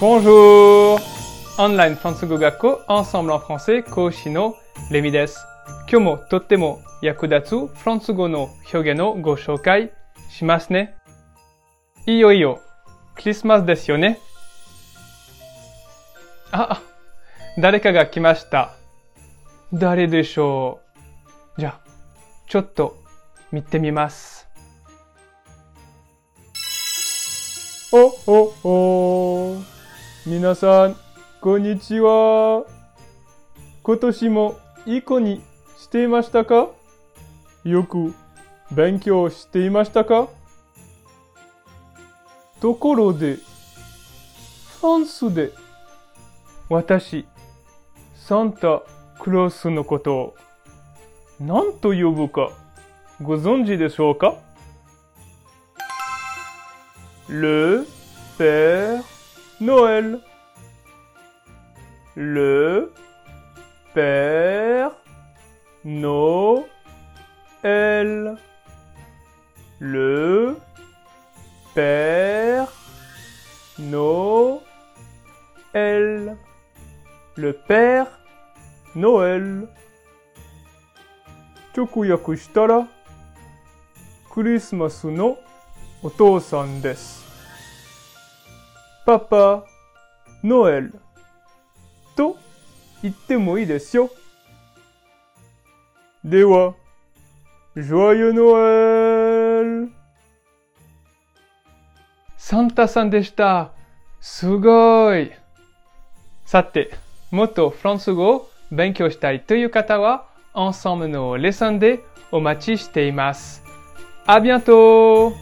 Bonjour! オンラインフランス語学校 Ensemble en français 講師のレミです。今日もとっても役立つフランス語の表現をご紹介しますね。いよいよクリスマスですよね。あ、誰かが来ました。誰でしょうじゃあ、ちょっと見てみます。お、お、お。皆さん、こんにちは。今年もいい子にしていましたか？よく勉強していましたか？ところで、フランスで私、サンタクロースのことを何と呼ぶかご存知でしょうか？Le Père Noël. Le Père Noël. Le Père Noël. Le Père Noël. Chokuyaku shitara Christmas no otosan desu. Papa Noël. To Dewa. Joyeux Noël. Santa san deshita Sugoi. Sate, moto fransugo benkyo shitai toyu kata wa ensemble no lesson de omachi shite imasu. À bientôt!